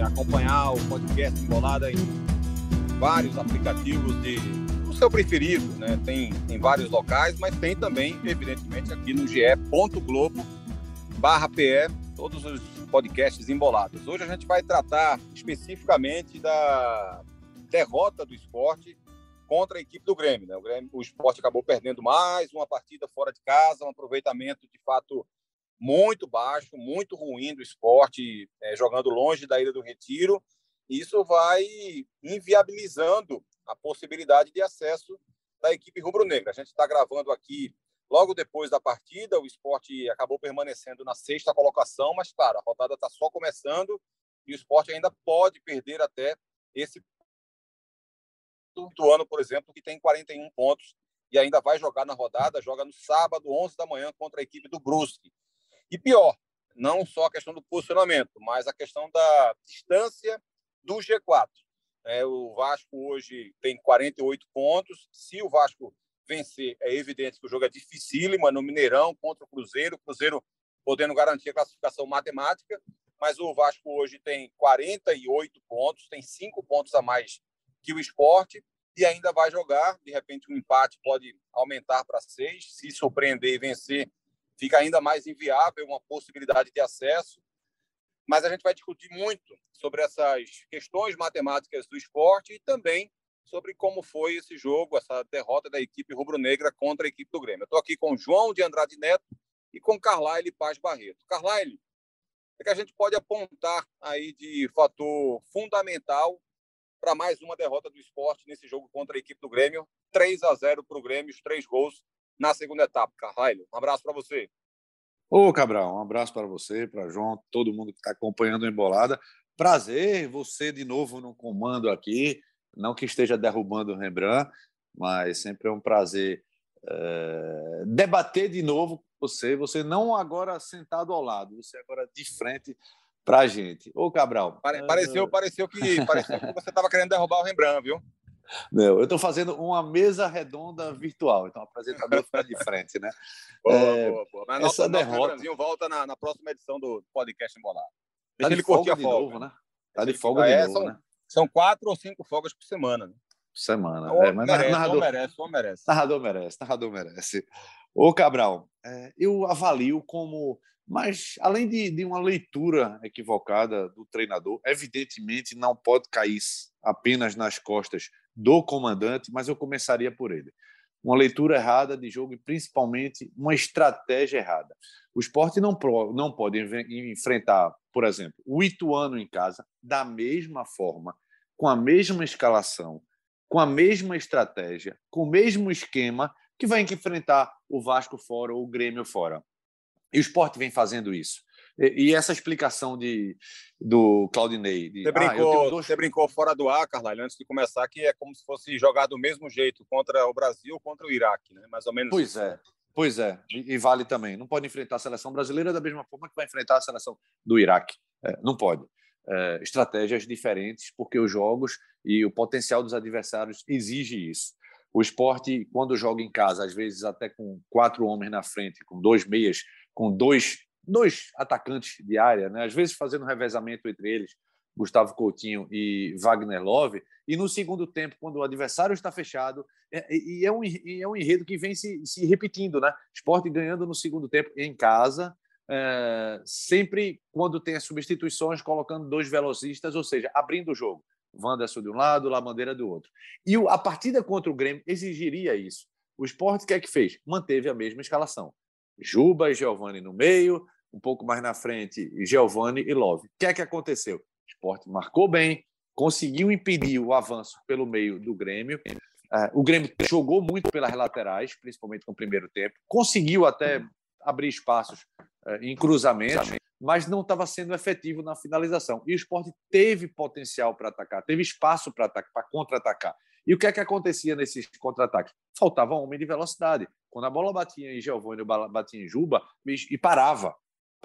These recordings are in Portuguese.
Acompanhar o podcast Embolada em vários aplicativos de o seu preferido, né? Tem em vários locais, mas tem também, evidentemente, aqui no ge.globo barra PE, todos os podcasts embolados. Hoje a gente vai tratar especificamente da derrota do esporte contra a equipe do Grêmio. Né? O, Grêmio, o esporte acabou perdendo mais uma partida fora de casa, um aproveitamento de fato muito baixo, muito ruim do esporte, é, jogando longe da Ilha do Retiro. Isso vai inviabilizando a possibilidade de acesso da equipe rubro-negra. A gente está gravando aqui logo depois da partida, o esporte acabou permanecendo na sexta colocação, mas, claro, a rodada está só começando e o esporte ainda pode perder até esse do ano, por exemplo, que tem 41 pontos e ainda vai jogar na rodada, joga no sábado, 11 da manhã, contra a equipe do Brusque. E pior, não só a questão do posicionamento, mas a questão da distância do G4. É, o Vasco hoje tem 48 pontos. Se o Vasco vencer, é evidente que o jogo é dificílimo, no Mineirão contra o Cruzeiro, o Cruzeiro podendo garantir a classificação matemática, mas o Vasco hoje tem 48 pontos, tem cinco pontos a mais que o esporte e ainda vai jogar. De repente, um empate pode aumentar para seis. Se surpreender e vencer, fica ainda mais inviável uma possibilidade de acesso. Mas a gente vai discutir muito sobre essas questões matemáticas do esporte e também sobre como foi esse jogo, essa derrota da equipe rubro-negra contra a equipe do Grêmio. Estou aqui com João de Andrade Neto e com Carlyle Paz Barreto. Carlyle, o que a gente pode apontar aí de fator fundamental para mais uma derrota do esporte nesse jogo contra a equipe do Grêmio? 3 a 0 para o Grêmio, os três gols na segunda etapa. Carvalho, um abraço para você. Ô, Cabral, um abraço para você, para João, todo mundo que está acompanhando a embolada. Prazer, você de novo no comando aqui. Não que esteja derrubando o Rembrandt, mas sempre é um prazer é, debater de novo com você. Você não agora sentado ao lado, você agora de frente para a gente. Ô, Cabral. Pareceu, pareceu, que, pareceu que você estava querendo derrubar o Rembrandt, viu? Não, eu estou fazendo uma mesa redonda virtual, então o apresentador fica de frente, né? Boa, é, boa, boa. Mas essa nosso, derrota... nosso volta na, na, próxima edição do podcast Embolado. Deixa tá ele curtir a folga. Novo, né? Tá de folga ah, de é, novo, são, né? São quatro ou cinco folgas por semana, né? Semana. é, mas merece, narrador, merece, merece. Narrador merece, narrador merece. Ô, Cabral, é, eu avalio como mas, além de, de, uma leitura equivocada do treinador, evidentemente não pode cair apenas nas costas do comandante, mas eu começaria por ele. Uma leitura errada de jogo e, principalmente, uma estratégia errada. O esporte não, não pode enfrentar, por exemplo, o Ituano em casa da mesma forma, com a mesma escalação, com a mesma estratégia, com o mesmo esquema que vai enfrentar o Vasco fora ou o Grêmio fora. E o esporte vem fazendo isso. E, e essa explicação de, do Claudinei. De, você, brincou, ah, dois... você brincou fora do ar, Carlalho, antes de começar, que é como se fosse jogar do mesmo jeito contra o Brasil contra o Iraque, né? mais ou menos. Pois isso. é. Pois é, e, e, vale também. Não pode enfrentar a seleção brasileira da mesma forma que vai enfrentar a seleção do Iraque. É, não pode. É, estratégias diferentes, porque os jogos e o potencial dos adversários exige isso. O esporte, quando joga em casa, às vezes até com quatro homens na frente, com dois meias com dois, dois atacantes de área, né? às vezes fazendo revezamento entre eles, Gustavo Coutinho e Wagner Love, e no segundo tempo, quando o adversário está fechado, é, e é um, é um enredo que vem se, se repetindo, né? Esporte ganhando no segundo tempo em casa, é, sempre quando tem as substituições, colocando dois velocistas, ou seja, abrindo o jogo. Wanderson de um lado, Lamandeira do outro. E a partida contra o Grêmio exigiria isso. O esporte, o que é que fez? Manteve a mesma escalação. Juba e Giovani no meio, um pouco mais na frente, Giovani e Love. O que é que aconteceu? O esporte marcou bem, conseguiu impedir o avanço pelo meio do Grêmio. É, o Grêmio jogou muito pelas laterais, principalmente no primeiro tempo, conseguiu até abrir espaços eh, em cruzamentos, mas não estava sendo efetivo na finalização. E o esporte teve potencial para atacar, teve espaço para contra-atacar. E o que é que acontecia nesses contra-ataques? Faltava homem de velocidade. Quando a bola batia em Giovanni, batia em Juba, e parava.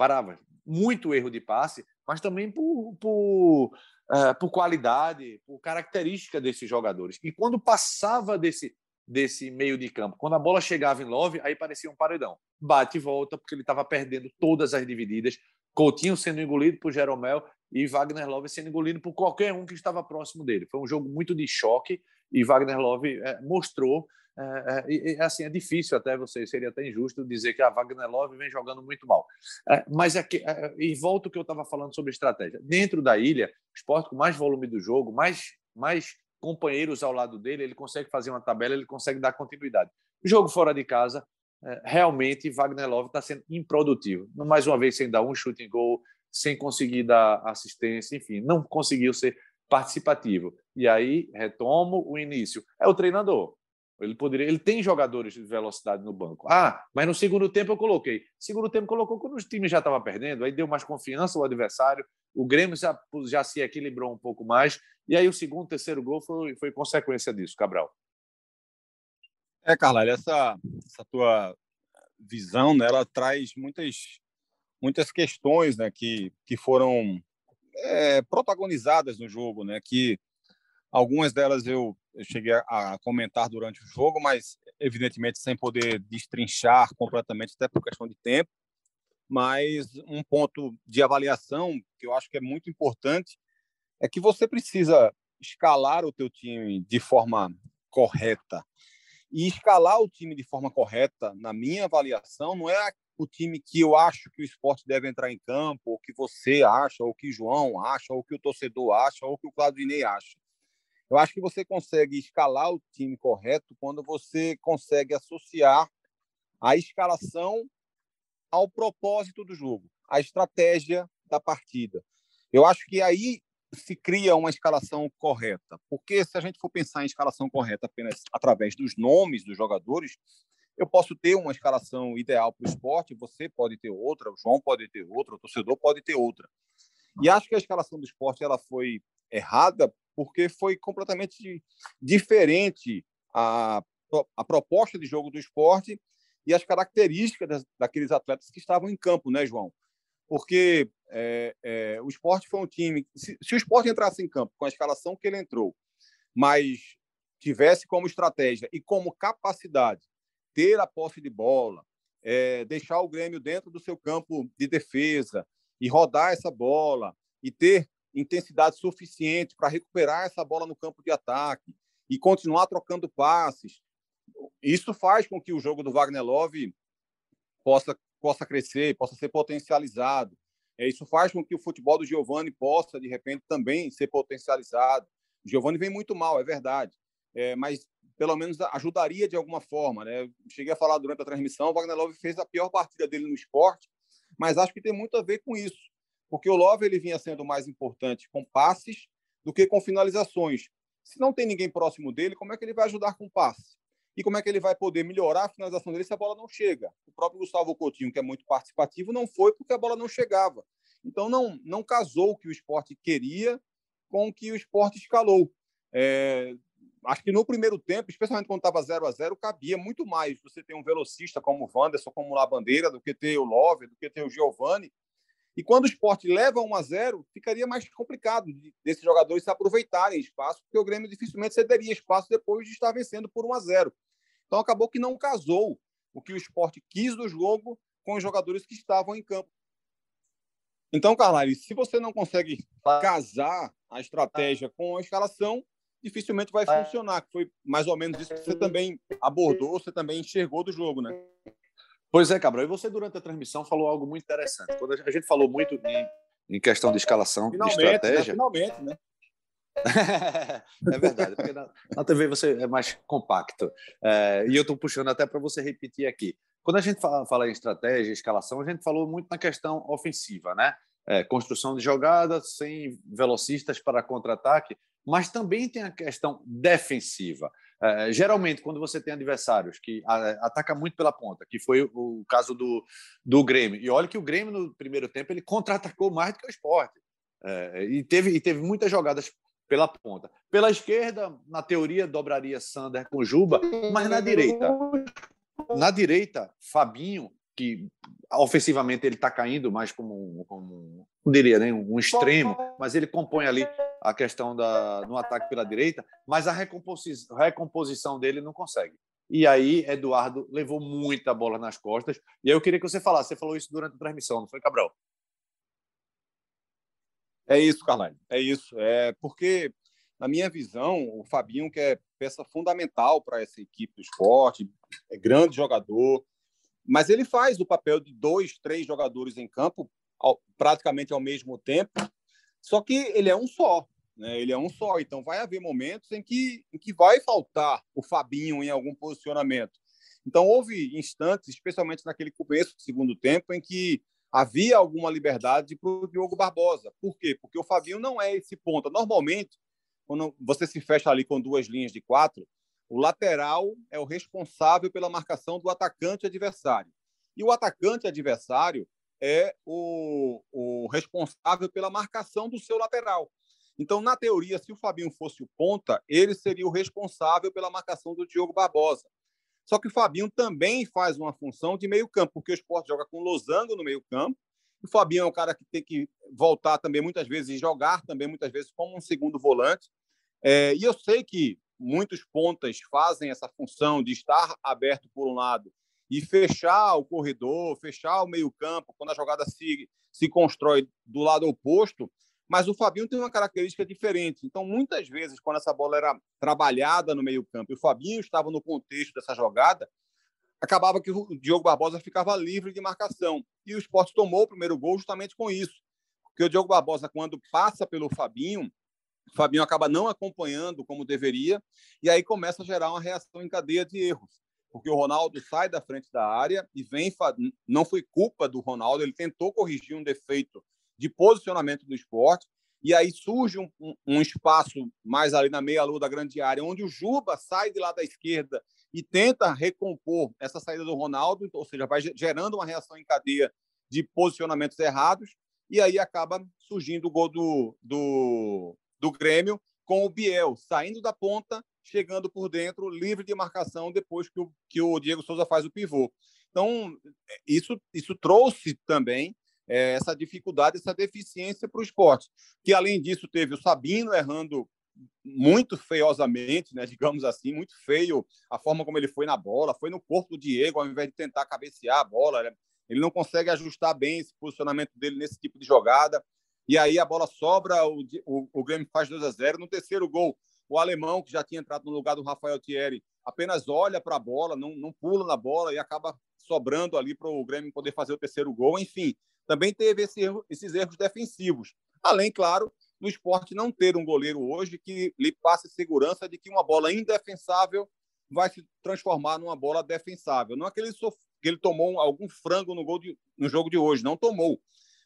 Parava. Muito erro de passe, mas também por, por, uh, por qualidade, por característica desses jogadores. E quando passava desse, desse meio de campo, quando a bola chegava em Love, aí parecia um paredão. Bate e volta, porque ele estava perdendo todas as divididas. Coutinho sendo engolido por Jeromel e Wagner Love sendo engolido por qualquer um que estava próximo dele. Foi um jogo muito de choque e Wagner Love é, mostrou. É, é, assim, é difícil até você, seria até injusto dizer que a Wagner Love vem jogando muito mal. É, mas é que, é, e volto ao que eu estava falando sobre estratégia. Dentro da ilha, o esporte com mais volume do jogo, mais, mais companheiros ao lado dele, ele consegue fazer uma tabela, ele consegue dar continuidade. Jogo fora de casa, é, realmente Wagner Love está sendo improdutivo. Mais uma vez, sem dar um chute em gol, sem conseguir dar assistência, enfim, não conseguiu ser participativo. E aí retomo o início. É o treinador. Ele poderia, ele tem jogadores de velocidade no banco. Ah, mas no segundo tempo eu coloquei. Segundo tempo colocou quando o time já estava perdendo, aí deu mais confiança ao adversário. O Grêmio já, já se equilibrou um pouco mais. E aí o segundo, terceiro gol foi, foi consequência disso, Cabral. É, Carla, essa, essa tua visão, né, ela traz muitas, muitas questões né, que, que foram é, protagonizadas no jogo, né? Que algumas delas eu, cheguei a, a, comentar durante o jogo, mas evidentemente sem poder destrinchar completamente, até por questão de tempo. Mas um ponto de avaliação que eu acho que é muito importante é que você precisa escalar o teu time de forma correta. E escalar o time de forma correta, na minha avaliação, não é o time que eu acho que o esporte deve entrar em campo, ou que você acha, ou que João acha, ou que o torcedor acha, ou que o Claudinei acha. Eu acho que você consegue escalar o time correto quando você consegue associar a escalação ao propósito do jogo, à estratégia da partida. Eu acho que aí se cria uma escalação correta, porque se a gente for pensar em escalação correta apenas através dos nomes dos jogadores, eu posso ter uma escalação ideal para o esporte, você pode ter outra, o João pode ter outra, o torcedor pode ter outra. E acho que a escalação do esporte ela foi errada porque foi completamente diferente a, a proposta de jogo do esporte e as características das, daqueles atletas que estavam em campo, né, João? Porque é, é, o esporte foi um time. Se, se o esporte entrasse em campo com a escalação que ele entrou, mas tivesse como estratégia e como capacidade ter a posse de bola, é, deixar o Grêmio dentro do seu campo de defesa e rodar essa bola e ter intensidade suficiente para recuperar essa bola no campo de ataque e continuar trocando passes. Isso faz com que o jogo do Wagner Love possa, possa crescer, possa ser potencializado. É, isso faz com que o futebol do Giovani possa, de repente, também ser potencializado. O Giovani vem muito mal, é verdade. É, mas pelo menos ajudaria de alguma forma. Né? Cheguei a falar durante a transmissão, o Wagner Love fez a pior partida dele no esporte, mas acho que tem muito a ver com isso, porque o Love ele vinha sendo mais importante com passes do que com finalizações. Se não tem ninguém próximo dele, como é que ele vai ajudar com passe? E como é que ele vai poder melhorar a finalização dele se a bola não chega? O próprio Gustavo Coutinho, que é muito participativo, não foi porque a bola não chegava. Então não, não casou o que o esporte queria com o que o esporte escalou. É, acho que no primeiro tempo, especialmente quando estava 0 a 0 cabia muito mais você ter um velocista como o Wanderson, como o Bandeira, do que ter o Love, do que ter o Giovani. E quando o esporte leva 1 a 0 ficaria mais complicado desses jogadores se aproveitarem espaço, porque o Grêmio dificilmente cederia espaço depois de estar vencendo por 1 a 0 Então acabou que não casou o que o esporte quis do jogo com os jogadores que estavam em campo. Então, Carlyle, se você não consegue casar a estratégia com a escalação, dificilmente vai é. funcionar. Foi mais ou menos isso que você também abordou, você também enxergou do jogo, né? Pois é, Cabral. E você, durante a transmissão, falou algo muito interessante. Quando a gente falou muito em, em questão de escalação, finalmente, de né? estratégia. Né? Finalmente, né? é verdade, porque na, na, TV você é mais compacto. É, e eu estou puxando até para você repetir aqui. Quando a gente fala, fala, em estratégia, escalação, a gente falou muito na questão ofensiva, né? É, construção de jogadas, sem velocistas para contra-ataque mas também tem a questão defensiva. É, geralmente, quando você tem adversários que a, ataca muito pela ponta, que foi o, caso do, do Grêmio, e olha que o Grêmio no primeiro tempo ele contra-atacou mais do que o esporte. É, e, teve, e teve muitas jogadas pela ponta. Pela esquerda, na teoria, dobraria Sander com Juba, mas na direita. Na direita, Fabinho, que ofensivamente ele está caindo mais como, como não diria nem um extremo, mas ele compõe ali a questão da no ataque pela direita, mas a recomposição, recomposição dele não consegue. E aí Eduardo levou muita bola nas costas. E aí eu queria que você falasse, você falou isso durante a transmissão, não foi, Cabral? É isso, Carlyle. É isso. É porque, na minha visão, o Fabinho, que é peça fundamental para essa equipe do esporte, é grande jogador, mas ele faz o papel de dois, três jogadores em campo ao, praticamente ao mesmo tempo, só que ele é um só. Né? Ele é um só. Então, vai haver momentos em que, em que vai faltar o Fabinho em algum posicionamento. Então, houve instantes, especialmente naquele começo do segundo tempo, em que havia alguma liberdade para o Diogo Barbosa. Por quê? Porque o Fabinho não é esse ponta. Normalmente, quando você se fecha ali com duas linhas de quatro, o lateral é o responsável pela marcação do atacante adversário. E o atacante adversário é o, o responsável pela marcação do seu lateral. Então, na teoria, se o Fabinho fosse o ponta, ele seria o responsável pela marcação do Diogo Barbosa. Só que o Fabinho também faz uma função de meio campo, porque o esporte joga com losango no meio campo. O Fabinho é um cara que tem que voltar também muitas vezes e jogar também muitas vezes como um segundo volante. É, e eu sei que muitos pontas fazem essa função de estar aberto por um lado e fechar o corredor, fechar o meio campo, quando a jogada se, se constrói do lado oposto, mas o Fabinho tem uma característica diferente. Então, muitas vezes, quando essa bola era trabalhada no meio-campo e o Fabinho estava no contexto dessa jogada, acabava que o Diogo Barbosa ficava livre de marcação. E o esporte tomou o primeiro gol justamente com isso. Porque o Diogo Barbosa, quando passa pelo Fabinho, o Fabinho acaba não acompanhando como deveria, e aí começa a gerar uma reação em cadeia de erros. Porque o Ronaldo sai da frente da área e vem. Não foi culpa do Ronaldo, ele tentou corrigir um defeito de posicionamento do esporte. E aí surge um, um, espaço mais ali na meia-lua da grande área, onde o Juba sai de lá da esquerda e tenta recompor essa saída do Ronaldo, ou seja, vai gerando uma reação em cadeia de posicionamentos errados, e aí acaba surgindo o gol do, do, do Grêmio com o Biel saindo da ponta, chegando por dentro, livre de marcação depois que o, que o Diego Souza faz o pivô. Então, isso, isso trouxe também é, essa dificuldade, essa deficiência para o esporte. Que, além disso, teve o Sabino errando muito feiosamente, né, digamos assim, muito feio a forma como ele foi na bola, foi no corpo do Diego, ao invés de tentar cabecear a bola, ele não consegue ajustar bem esse posicionamento dele nesse tipo de jogada, e aí a bola sobra, o, o, o Grêmio faz 2 a 0 no terceiro gol, o alemão, que já tinha entrado no lugar do Rafael Thierry, apenas olha para a bola, não, não pula na bola e acaba sobrando ali para o Grêmio poder fazer o terceiro gol, enfim, também teve esse erro, esses erros defensivos. Além, claro, no esporte não ter um goleiro hoje que lhe passe segurança de que uma bola indefensável vai se transformar numa bola defensável. Não é que ele, sof... que ele tomou algum frango no, gol de... no jogo de hoje, não tomou.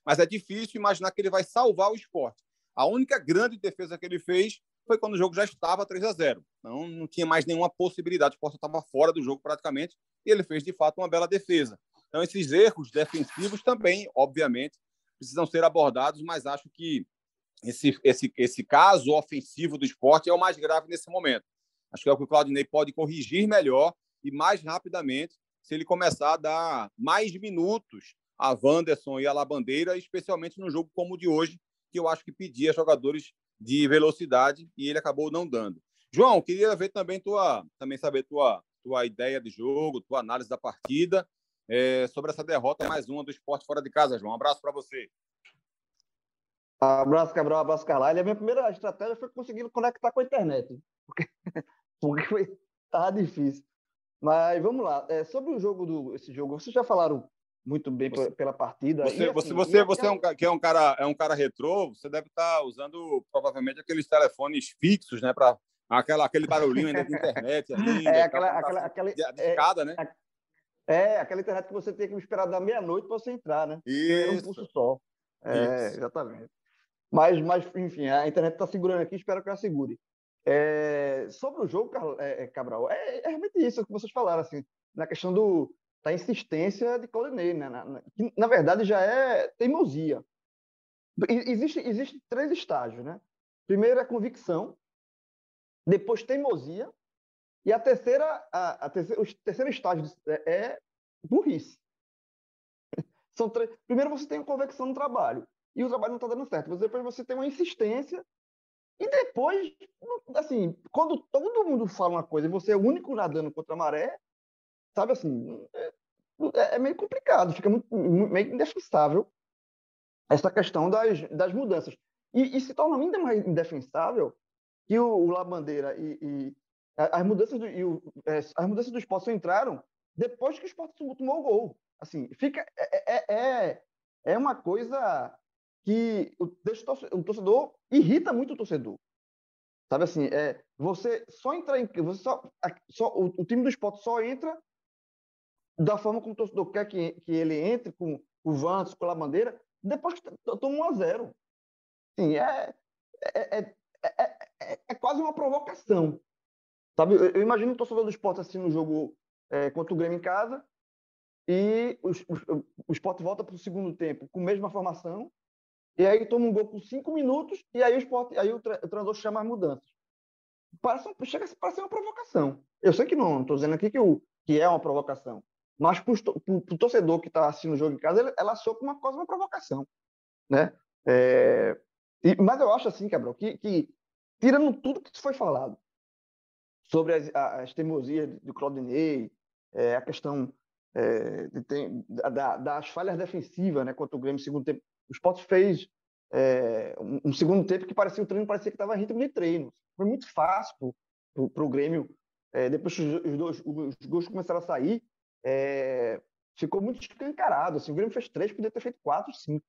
Mas é difícil imaginar que ele vai salvar o esporte. A única grande defesa que ele fez foi quando o jogo já estava 3 a 0. Então não tinha mais nenhuma possibilidade. O esporte estava fora do jogo praticamente e ele fez de fato uma bela defesa. Então, esses erros defensivos também, obviamente, precisam ser abordados, mas acho que esse, esse, esse caso ofensivo do esporte é o mais grave nesse momento. Acho que é o que o Claudinei pode corrigir melhor e mais rapidamente se ele começar a dar mais minutos a Wanderson e a Labandeira, especialmente no jogo como o de hoje, que eu acho que pedia jogadores de velocidade e ele acabou não dando. João, queria ver também tua, também saber tua, tua ideia de jogo, tua análise da partida é, sobre essa derrota, mais uma do esporte fora de casa, João. Um abraço para você. Abraço, Cabral, abraço, Carlyle. A minha primeira estratégia foi conseguir conectar com a internet, porque, porque foi, tava difícil. Mas vamos lá. É, sobre o jogo do esse jogo, vocês já falaram muito bem você, pela partida. Você, e, assim, você, você, é um, que é um cara é um cara retrô, você deve estar tá usando provavelmente aqueles telefones fixos, né, para aquela aquele barulhinho ainda de internet é aquela aquela, aquela de, de escada, né? É, aquela internet que você tem que esperar da meia-noite para você entrar, né? Isso. um pulso só. É, Isso. exatamente. Mas, mas, enfim, a internet está segurando aqui, espero que ela segure. É, sobre o jogo, é, é, Cabral, é, é, realmente isso que vocês falaram, assim, na questão do, da insistência de Claudinei, né? Na, que, na verdade, já é teimosia. Existe, existe três estágios, né? Primeiro é convicção, depois teimosia, e a terceira, a, a terceira, o terceiro estágio é, é burrice. São três. Primeiro você tem a convicção no trabalho, e o trabalho não está dando certo. Depois você tem uma insistência, e depois, assim, quando todo mundo fala uma coisa e você é o único nadando contra a maré, sabe assim, é, é meio complicado, fica muito, meio indefensável essa questão das, das mudanças. E, e, se torna ainda mais indefensável que o, o Labandeira e, e as mudanças do, e o, é, as mudanças do esporte entraram depois que o esporte tomou o gol. Assim, fica, é, é, é, é uma coisa que o, o torcedor irrita muito o torcedor. Sabe assim, é, você só entra em. Você só, só, o, o time do esporte só entra da forma como o torcedor quer que, que ele entre, com o Vantos, com a bandeira, depois que toma 1 a 0 Sim, é, é, é, é, é, quase uma provocação. Sabe? Eu, imagino o torcedor do esporte assim no jogo é, contra o Grêmio em casa e o, o, o esporte volta para o segundo tempo com a mesma formação e aí toma um gol por cinco minutos e aí o esporte, aí o treinador chama as mudanças. Parece, chega a parecer uma provocação. Eu sei que não, estou dizendo aqui que, o, que é uma provocação. Mas para o torcedor que está assistindo o jogo em casa, ela soa como uma coisa, uma provocação. Né? É, e, mas eu acho assim, Cabral, que, que tirando tudo que foi falado sobre as, as teimosias do Claudinei, é, a questão é, de tem, da, das falhas defensivas né, contra o Grêmio no segundo tempo. O Sport fez é, um, um, segundo tempo que parecia o treino parecia que estava ritmo de treino. Foi muito fácil para o Grêmio. É, depois os, os, os gols começaram a sair, é, ficou muito escancarado. Assim, o Grêmio fez três, podia ter feito quatro, cinco.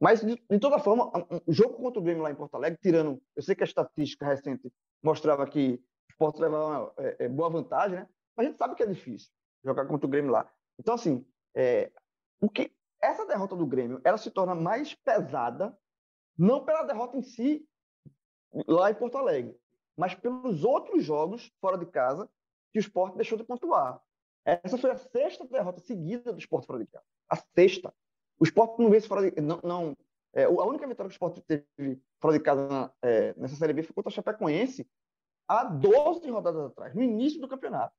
Mas, de, de toda forma, o jogo contra o Grêmio lá em Porto Alegre, tirando. Eu sei que a estatística recente mostrava que o Sport levava uma é, é, boa vantagem, né? Mas a gente sabe que é difícil jogar contra o Grêmio lá. Então, assim, é, o que essa derrota do Grêmio ela se torna mais pesada, não pela derrota em si lá em Porto Alegre, mas pelos outros jogos fora de casa que o Sport deixou de pontuar. Essa foi a sexta derrota seguida do Sport fora de casa. A sexta. O Sport não vence fora de não, não é, a única vitória que o Sport teve fora de casa é, nessa Série B foi contra a Chapecoense há 12 rodadas atrás, no início do campeonato.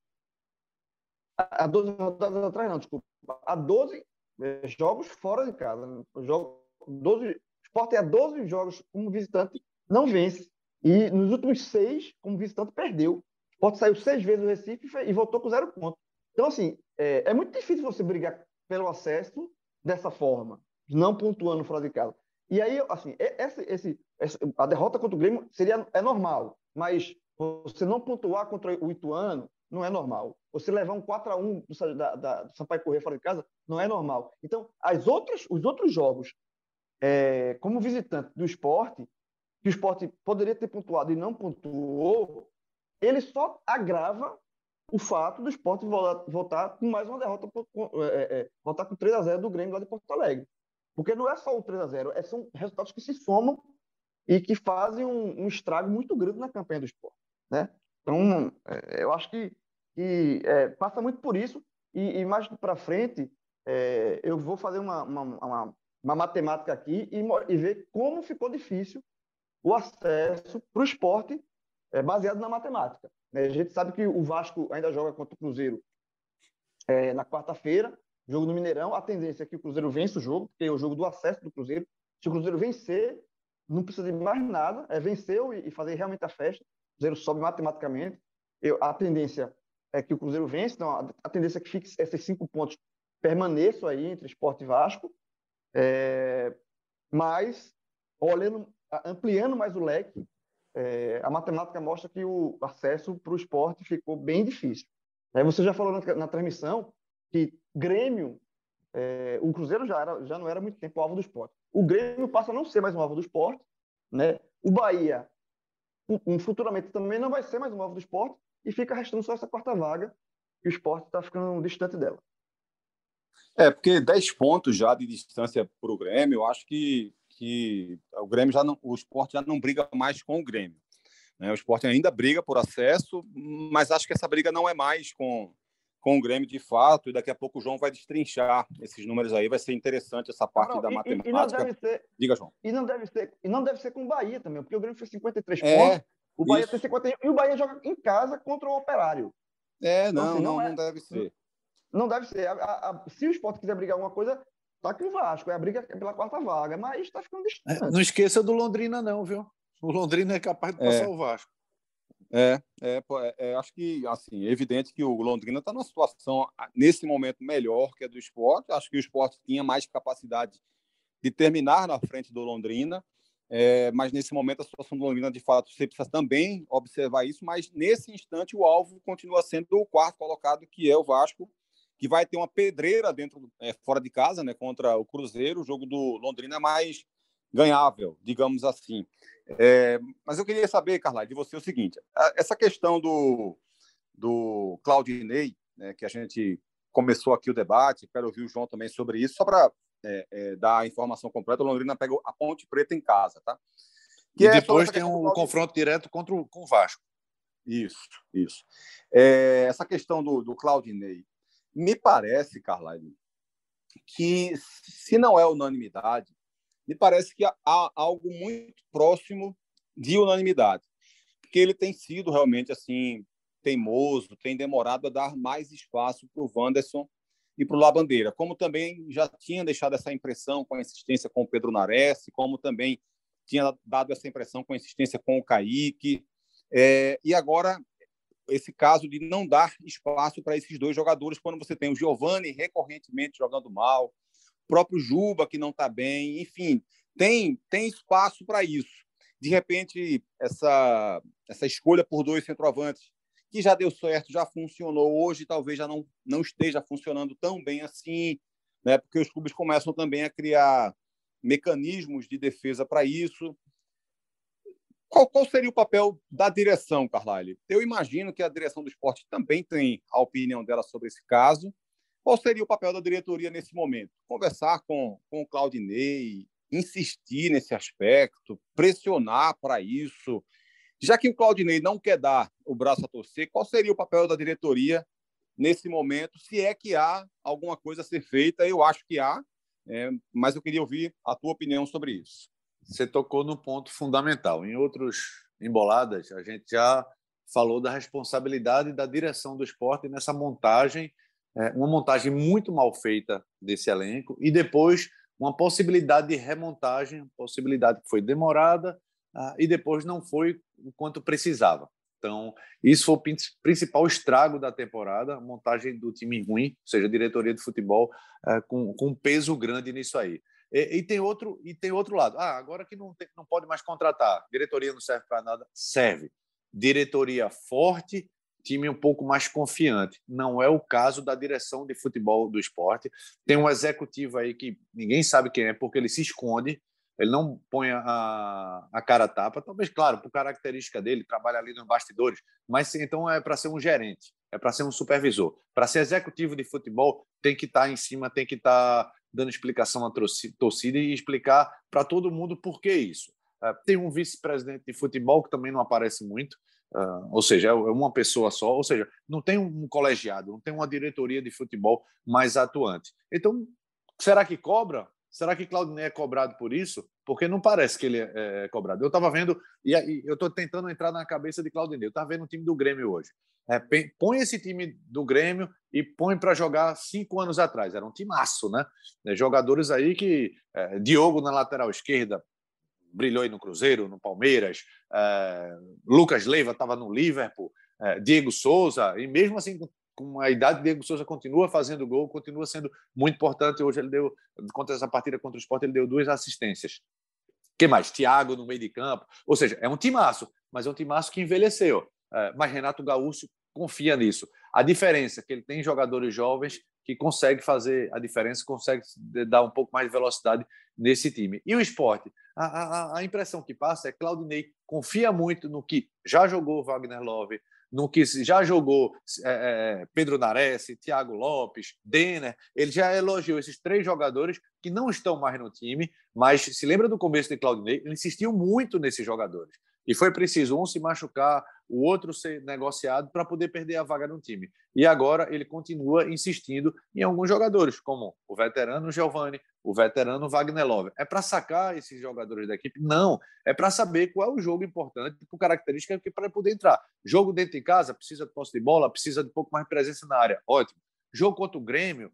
Há 12 rodadas atrás, não, desculpa. Há 12 é, jogos fora de casa. Jogo, 12, o Sport é 12 jogos como visitante, não vence. E nos últimos seis, como visitante, perdeu. O Sport saiu seis vezes do Recife e voltou com zero ponto. Então, assim, é, é, muito difícil você brigar pelo acesso dessa forma, não pontuando fora de casa. E aí, assim, esse, esse, a derrota contra o Grêmio seria, é normal, mas você não pontuar contra o Ituano não é normal. Você levar um 4 a 1 do, da, da, do Sampaio Correr fora de casa não é normal. Então, as outras, os outros jogos, é, como visitante do esporte, que o esporte poderia ter pontuado e não pontuou, ele só agrava o fato do esporte voltar com mais uma derrota, é, é, voltar com 3 a 0 do Grêmio lá de Porto Alegre. Porque não é só o 3 a 0 é, são resultados que se somam e que fazem um, um estrago muito grande na campanha do esporte. Né? Então, é, eu acho que, que é, passa muito por isso. E, e mais para frente, é, eu vou fazer uma, uma, uma, uma matemática aqui e, e, ver como ficou difícil o acesso para o esporte é, baseado na matemática. Né? A gente sabe que o Vasco ainda joga contra o Cruzeiro é, na quarta-feira, jogo no Mineirão. A tendência é que o Cruzeiro vença o jogo, porque é o jogo do acesso do Cruzeiro. Se o Cruzeiro vencer, não precisa de mais nada, é vencer e fazer realmente a festa. O Cruzeiro sobe matematicamente. Eu, a tendência é que o Cruzeiro vence, então a, a tendência é que fique esses cinco pontos permaneçam aí entre Esporte e Vasco. É, mas, olhando, ampliando mais o leque, é, a matemática mostra que o acesso para o esporte ficou bem difícil. Aí você já falou na, na transmissão que Grêmio, é, o Cruzeiro já, era, já não era muito tempo alvo do esporte. O Grêmio passa a não ser mais um alvo do esporte. Né? O Bahia, um, futuramente, também não vai ser mais um alvo do esporte e fica restando só essa quarta vaga e o esporte está ficando distante dela. É, porque 10 pontos já de distância para o Grêmio, eu acho que que o Grêmio já não, o esporte já não briga mais com o Grêmio. Né? O esporte ainda briga por acesso, mas acho que essa briga não é mais com, com o Grêmio de fato, e daqui a pouco o João vai destrinchar esses números aí, vai ser interessante essa parte não, da e, matemática. E não deve ser, Diga, João. E não deve ser, e não deve ser com o Bahia também, porque o Grêmio fez 53 é, pontos, o Bahia isso. tem 51, e o Bahia joga em casa contra o Operário. É, não, então, assim, não, não, é, não, deve ser. Não deve ser. A, a, se o esporte quiser brigar alguma coisa, tá com o Vasco, é a briga pela quarta vaga, mas está ficando distante. É, não esqueça do Londrina, não, viu? O Londrina é capaz de passar é. o Vasco. É, é, é, é, acho que assim, é evidente que o Londrina está numa situação, nesse momento, melhor que a do esporte. Acho que o esporte tinha mais capacidade de terminar na frente do Londrina, é, mas nesse momento a situação do Londrina, de fato, você precisa também observar isso. Mas nesse instante, o alvo continua sendo o quarto colocado, que é o Vasco, que vai ter uma pedreira dentro, é, fora de casa, né, contra o Cruzeiro. O jogo do Londrina é mais ganhável, digamos assim. É, mas eu queria saber, Carla, de você o seguinte: essa questão do, do Claudinei, né, que a gente começou aqui o debate, quero ouvir o João também sobre isso, só para é, é, dar a informação completa. O Londrina pegou a Ponte Preta em casa, tá? Que e é depois tem um confronto direto contra o, com o Vasco. Isso, isso. É, essa questão do, do Claudinei, me parece, Carlyle, que se não é unanimidade, me parece que há algo muito próximo de unanimidade, porque ele tem sido realmente assim teimoso, tem demorado a dar mais espaço para o Wanderson e para o Labandeira, como também já tinha deixado essa impressão com a insistência com o Pedro Nares, como também tinha dado essa impressão com a insistência com o Kaique, é, e agora esse caso de não dar espaço para esses dois jogadores quando você tem o Giovani recorrentemente jogando mal, próprio Juba, que não está bem, enfim, tem, tem espaço para isso. De repente, essa, essa escolha por dois centroavantes, que já deu certo, já funcionou, hoje talvez já não, não esteja funcionando tão bem assim, né? porque os clubes começam também a criar mecanismos de defesa para isso. Qual, qual, seria o papel da direção, Carlyle? Eu imagino que a direção do esporte também tem a opinião dela sobre esse caso, qual seria o papel da diretoria nesse momento? Conversar com, com o Claudinei, insistir nesse aspecto, pressionar para isso. Já que o Claudinei não quer dar o braço a torcer, qual seria o papel da diretoria nesse momento? Se é que há alguma coisa a ser feita, eu acho que há, é, mas eu queria ouvir a tua opinião sobre isso. Você tocou no ponto fundamental. Em outros emboladas, a gente já falou da responsabilidade da direção do esporte nessa montagem é, uma montagem muito mal feita desse elenco e depois uma possibilidade de remontagem, possibilidade que foi demorada uh, e depois não foi o quanto precisava. Então, isso foi o principal estrago da temporada, montagem do time ruim, ou seja, a diretoria de futebol uh, com, com peso grande nisso aí. E, e, tem outro e tem outro lado. Ah, agora que não, tem, não pode mais contratar, diretoria não serve para nada, serve. Diretoria forte time um pouco mais confiante. Não é o caso da direção de futebol do esporte. Tem um executivo aí que ninguém sabe quem é, porque ele se esconde, ele não põe a, a cara tapa. Talvez, claro, por característica dele, trabalha ali nos bastidores, mas então é para ser um gerente, é para ser um supervisor. Para ser executivo de futebol, tem que estar tá em cima, tem que estar tá dando explicação à torcida e explicar para todo mundo por que isso. É, tem um vice-presidente de futebol que também não aparece muito, Uh, ou seja, é uma pessoa só, ou seja, não tem um colegiado, não tem uma diretoria de futebol mais atuante. Então, será que cobra? Será que Claudinei é cobrado por isso? Porque não parece que ele é, é cobrado. Eu estava vendo, e, eu estou tentando entrar na cabeça de Claudinei. Eu estava vendo o time do Grêmio hoje. É, põe esse time do Grêmio e põe para jogar cinco anos atrás. Era um timaço, né? É, jogadores aí que. É, Diogo na lateral esquerda, brilhou aí no Cruzeiro, no Palmeiras, é, Lucas Leiva estava no Liverpool, é, Diego Souza, e mesmo assim, com a idade, Diego Souza continua fazendo gol, continua sendo muito importante. Hoje ele deu, contra essa partida contra o Sport, ele deu duas assistências. que mais? Thiago no meio de campo. Ou seja, é um timaço, mas é um timaço que envelheceu. É, mas Renato Gaúcho confia nisso. A diferença é que ele tem jogadores jovens que conseguem fazer a diferença, consegue dar um pouco mais de velocidade nesse time. E o esporte? A, a, a impressão que passa é que Claudinei confia muito no que já jogou Wagner Love, no que já jogou é, é, Pedro Nares, Thiago Lopes, Denner. Ele já elogiou esses três jogadores que não estão mais no time, mas se lembra do começo de Claudinei, ele insistiu muito nesses jogadores. E foi preciso um se machucar, o outro ser negociado para poder perder a vaga no time. E agora ele continua insistindo em alguns jogadores, como o veterano Giovani, o veterano Wagner Love. É para sacar esses jogadores da equipe? Não. É para saber qual é o jogo importante, por característica que para poder entrar. Jogo dentro de casa, precisa de posse de bola, precisa de um pouco mais de presença na área. Ótimo. Jogo contra o Grêmio,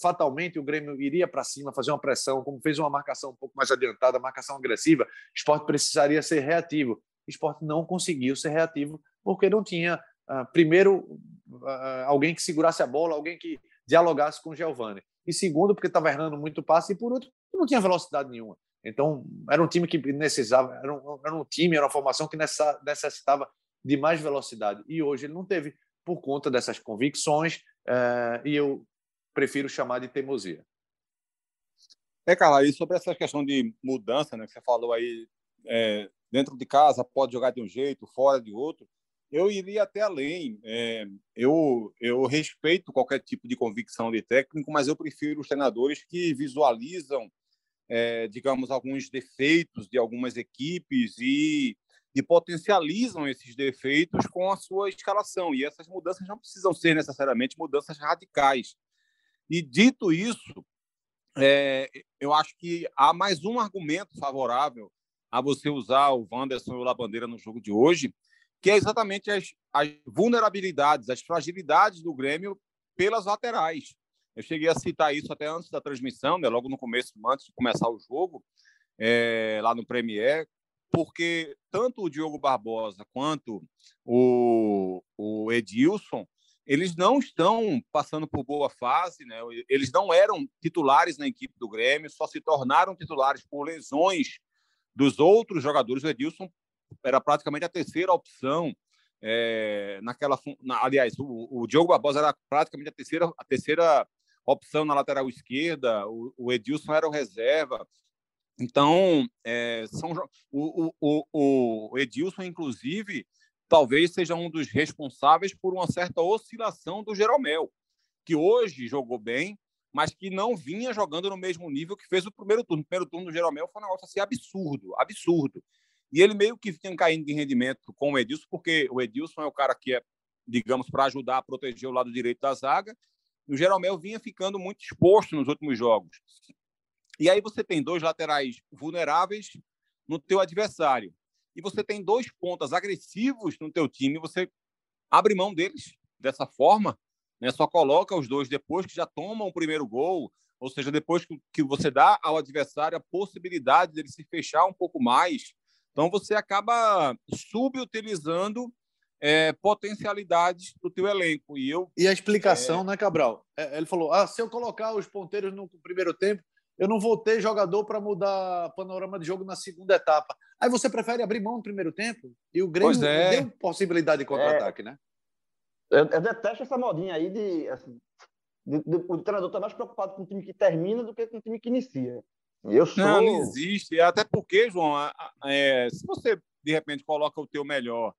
fatalmente o Grêmio iria para cima, fazer uma pressão, como fez uma marcação um pouco mais adiantada, marcação agressiva, o esporte precisaria ser reativo. O esporte não conseguiu ser reativo porque não tinha, uh, primeiro, uh, alguém que segurasse a bola, alguém que dialogasse com o Giovani e segundo, porque estava errando muito passe, e por outro, não tinha velocidade nenhuma. Então, era um time que necessitava, era um, era um time, era uma formação que necessitava de mais velocidade. E hoje ele não teve, por conta dessas convicções, é, e eu prefiro chamar de teimosia. É, Carla, e sobre essa questão de mudança, né, que você falou aí, é, dentro de casa pode jogar de um jeito, fora de outro eu iria até além. É, eu, eu respeito qualquer tipo de convicção de técnico, mas eu prefiro os treinadores que visualizam, é, digamos, alguns defeitos de algumas equipes e, e potencializam esses defeitos com a sua escalação. E essas mudanças não precisam ser necessariamente mudanças radicais. E dito isso, é, eu acho que há mais um argumento favorável a você usar o Wanderson e o Labandeira no jogo de hoje, que é exatamente as, as vulnerabilidades, as fragilidades do Grêmio pelas laterais. Eu cheguei a citar isso até antes da transmissão, né, logo no começo, antes de começar o jogo, é, lá no Premier, porque tanto o Diogo Barbosa quanto o, o Edilson, eles não estão passando por boa fase, né? eles não eram titulares na equipe do Grêmio, só se tornaram titulares por lesões dos outros jogadores. O Edilson era praticamente a terceira opção é, naquela. Na, aliás, o, o Diogo Barbosa era praticamente a terceira, a terceira opção na lateral esquerda, o, o Edilson era o reserva. Então, é, são, o, o, o Edilson, inclusive, talvez seja um dos responsáveis por uma certa oscilação do Jeromel, que hoje jogou bem, mas que não vinha jogando no mesmo nível que fez o primeiro turno. O primeiro turno do Jeromel foi um negócio assim absurdo, absurdo. E ele meio que vinha caindo de rendimento com o Edilson, porque o Edilson é o cara que é, digamos, para ajudar a proteger o lado direito da zaga. E o Jeromel vinha ficando muito exposto nos últimos jogos. E aí você tem dois laterais vulneráveis no teu adversário. E você tem dois pontas agressivos no teu time, você abre mão deles dessa forma, né? Só coloca os dois depois que já tomam o primeiro gol, ou seja, depois que você dá ao adversário a possibilidade dele se fechar um pouco mais então você acaba subutilizando é, potencialidades do teu elenco. E, eu, e a explicação, é... né, Cabral? É, ele falou: ah, se eu colocar os ponteiros no primeiro tempo, eu não vou ter jogador para mudar panorama de jogo na segunda etapa. Aí você prefere abrir mão no primeiro tempo? E o Grêmio é. deu possibilidade de contra-ataque, né? Eu, eu, detesto essa modinha aí de, assim, de, de, o treinador está mais preocupado com o time que termina do que com o time que inicia. Eu sou... Não, não existe. Até porque, João, é, se você de repente coloca o teu melhor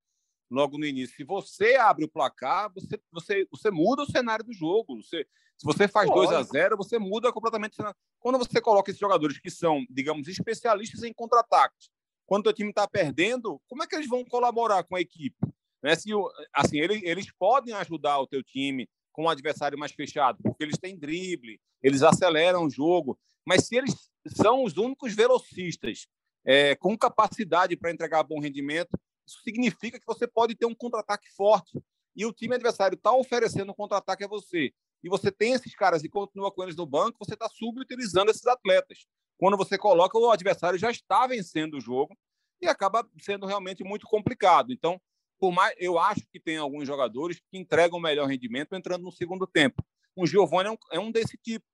logo no início, se você abre o placar, você, você, você muda o cenário do jogo. Você, se você faz 2 a 0 você muda completamente o cenário. Quando você coloca esses jogadores que são, digamos, especialistas em contra-ataques, quando o time está perdendo, como é que eles vão colaborar com a equipe? Né? Se, assim, eles, eles podem ajudar o teu time com um adversário mais fechado, porque eles têm drible, eles aceleram o jogo, mas se eles são os únicos velocistas é, com capacidade para entregar bom rendimento, isso significa que você pode ter um contra-ataque forte. E o time adversário está oferecendo um contra-ataque a você. E você tem esses caras e continua com eles no banco, você está subutilizando esses atletas. Quando você coloca, o adversário já está vencendo o jogo e acaba sendo realmente muito complicado. Então, por mais eu acho que tem alguns jogadores que entregam melhor rendimento entrando no segundo tempo. O Giovani é um, é um desse tipo.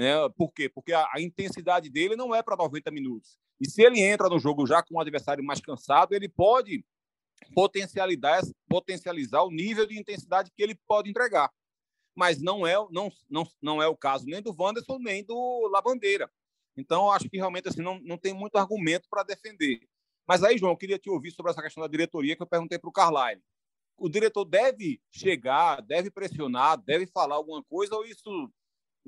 Né? Por quê? Porque a, a intensidade dele não é para 90 minutos. E se ele entra no jogo já com um adversário mais cansado, ele pode potencializar, potencializar o nível de intensidade que ele pode entregar. Mas não é, não, não, não é o caso nem do Wanderson, nem do Lavandeira. Então, acho que realmente assim, não, não tem muito argumento para defender. Mas aí, João, eu queria te ouvir sobre essa questão da diretoria que eu perguntei para o Carlyle. O diretor deve chegar, deve pressionar, deve falar alguma coisa ou isso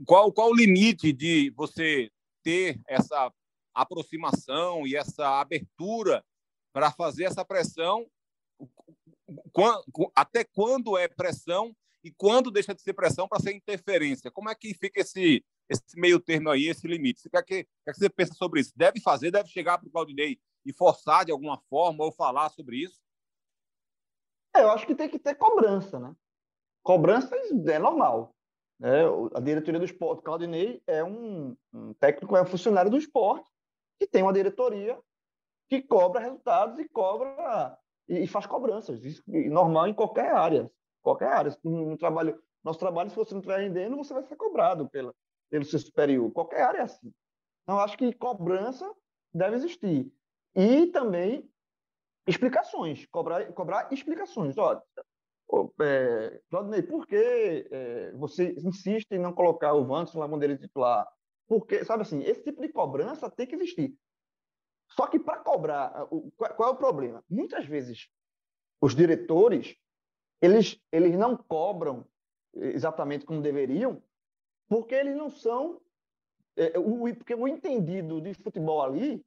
qual, qual o limite de você ter essa aproximação e essa abertura para fazer essa pressão. Até quando é pressão e quando deixa de ser pressão para ser interferência? Como é que fica esse, esse meio termo aí, esse limite? O que, é que, que, é que você pensa sobre isso? Deve fazer, deve chegar para o Claudinei e forçar de alguma forma ou falar sobre isso? É, eu acho que tem que ter cobrança, né? Cobrança é normal. Né? A diretoria do esporte, Claudinei, é um, um técnico, é um funcionário do esporte que tem uma diretoria que cobra resultados e cobra e, faz cobranças. Isso é normal em qualquer área. Qualquer área. No trabalho, nosso trabalho, se você não estiver rendendo, você vai ser cobrado pela, pelo seu superior. Qualquer área é assim. Então, acho que cobrança deve existir. E também explicações, cobrar, cobrar explicações. Olha, é, Claudinei, por que é, você insiste em não colocar o Vantos na bandeira titular? Porque, sabe assim, esse tipo de cobrança tem que existir. Só que para cobrar, qual é o problema? Muitas vezes os diretores eles, eles não cobram exatamente como deveriam, porque eles não são. É, o, porque o entendido de futebol ali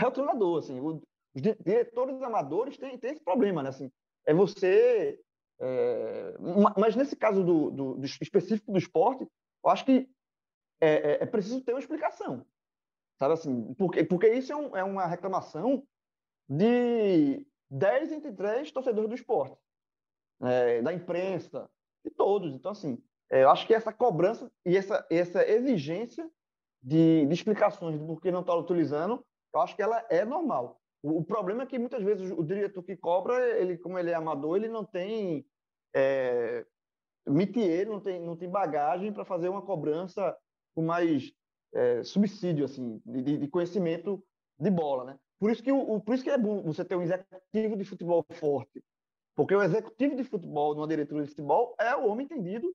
é o treinador. Assim, o, os diretores amadores têm, têm esse problema, né? Assim, é você. É, mas nesse caso do, do, do, específico do esporte, eu acho que é, é, é preciso ter uma explicação. Sabe assim? Porque, porque isso é, um, é uma reclamação de 10 entre 3 torcedores do esporte, é, da imprensa, de todos. Então, assim, é, eu acho que essa cobrança e essa, essa exigência de, de explicações do porquê não está utilizando, eu acho que ela é normal. O, problema é que muitas vezes o diretor que cobra, ele, como ele é amador, ele não tem é, não tem, não tem bagagem para fazer uma cobrança com mais é, subsídio assim de, de, conhecimento de bola, né? Por isso que o, por isso que é bom você ter um executivo de futebol forte, porque o executivo de futebol, numa diretoria de futebol, é o homem entendido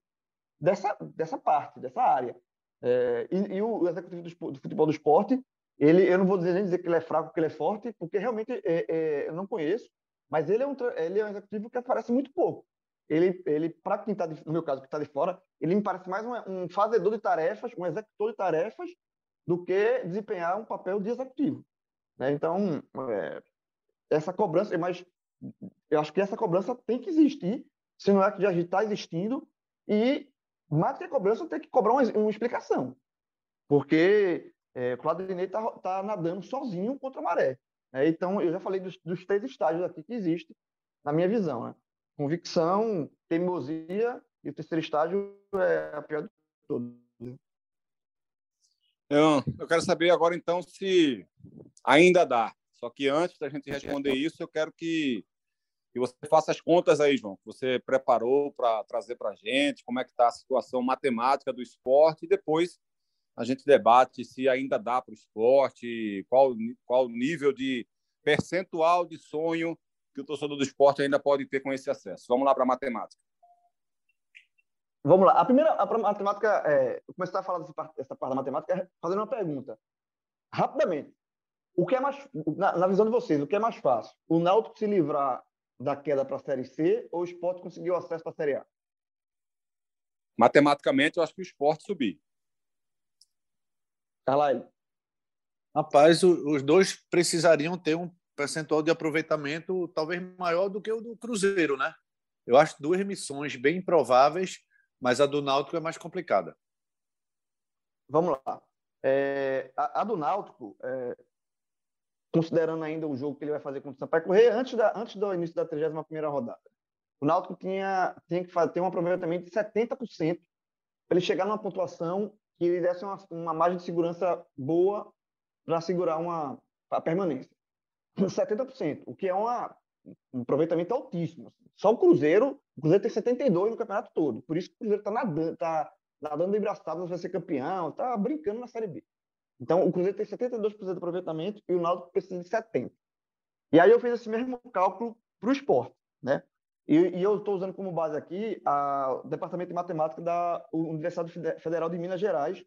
dessa dessa parte, dessa área. É, e, e, o executivo do, do, futebol do esporte, ele, eu não vou dizer nem dizer que ele é fraco, que ele é forte, porque realmente é, é, eu não conheço, mas ele é um ele é um executivo que aparece muito pouco ele, ele para quem está, no meu caso, que está de fora, ele me parece mais um, um, fazedor de tarefas, um executor de tarefas, do que desempenhar um papel de executivo. Né? Então, é, essa cobrança, mas eu acho que essa cobrança tem que existir, se não é que já está existindo, e mais que a cobrança, tem que cobrar uma, uma explicação. Porque é, Claudinei está tá nadando sozinho contra a maré. Né? Então, eu já falei dos, dos três estágios aqui que existem, na minha visão. Né? convicção, teimosia, e o terceiro estágio é a pior de todos. Eu, eu quero saber agora, então, se ainda dá. Só que antes da gente responder isso, eu quero que, que você faça as contas aí, João, que você preparou para trazer para a gente, como é que está a situação matemática do esporte, e depois a gente debate se ainda dá para o esporte, qual, qual o nível de percentual de sonho que o torcedor do esporte ainda pode ter com esse acesso. Vamos lá para a matemática. Vamos lá. A primeira a matemática, é, eu começar a falar dessa parte, da matemática fazendo uma pergunta. Rapidamente. O que é mais, na, na, visão de vocês, o que é mais fácil? O Náutico se livrar da queda para a Série C ou o esporte conseguir o acesso para a Série A? Matematicamente, eu acho que o esporte subir. Carlyle. Rapaz, os dois precisariam ter um percentual de aproveitamento talvez maior do que o do Cruzeiro, né? Eu acho duas remissões bem improváveis, mas a do Náutico é mais complicada. Vamos lá. É, a, a, do Náutico, é, considerando ainda o jogo que ele vai fazer contra o Sampaio Correia, antes, da, antes do início da 31ª rodada, o Náutico tinha, tinha que fazer, ter um aproveitamento de 70% para ele chegar numa pontuação que lhe desse uma, uma margem de segurança boa para segurar uma a permanência. 70%, o que é uma, um aproveitamento altíssimo. Só o Cruzeiro, o Cruzeiro tem 72 no campeonato todo. Por isso que o Cruzeiro está nadando, tá nadando de braçadas, vai ser campeão, está brincando na Série B. Então, o Cruzeiro tem 72% de aproveitamento e o Náutico precisa de 70%. E aí eu fiz esse mesmo cálculo para o esporte, né? E, e eu estou usando como base aqui a, o Departamento de Matemática da Universidade Federal de Minas Gerais,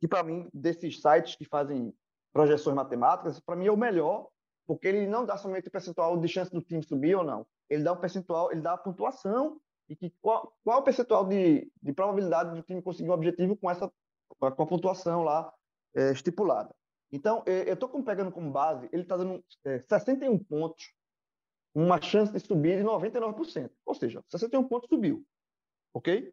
que para mim, desses sites que fazem projeções matemáticas, para mim é o melhor porque ele não dá somente o percentual de chance do time subir ou não. Ele dá o percentual, ele dá a pontuação e que qual, qual é o percentual de, de probabilidade do time conseguir um objetivo com essa com a pontuação lá é, estipulada. Então, é, eu estou pegando como base, ele está dando é, 61 pontos, uma chance de subir de 99%. Ou seja, 61 pontos subiu. Ok?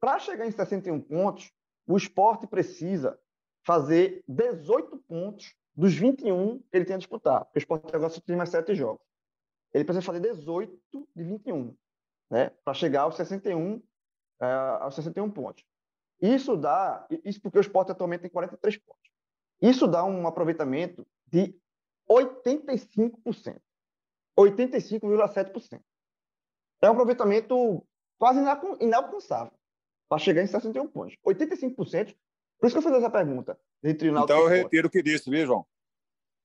Para chegar em 61 pontos, o esporte precisa fazer 18 pontos dos 21 que ele tem a disputar. Porque o esporte agora só tem mais 7 jogos. Ele precisa fazer 18 de 21, né? Para chegar aos 61, uh, é, aos 61 pontos. Isso dá, isso porque o esporte atualmente tem 43 pontos. Isso dá um aproveitamento de 85%. 85,7%. É um aproveitamento quase inalcançável para chegar em 61 pontos. 85%. Por isso que eu fiz essa pergunta. Entre o então eu retiro o que disse, viu, João?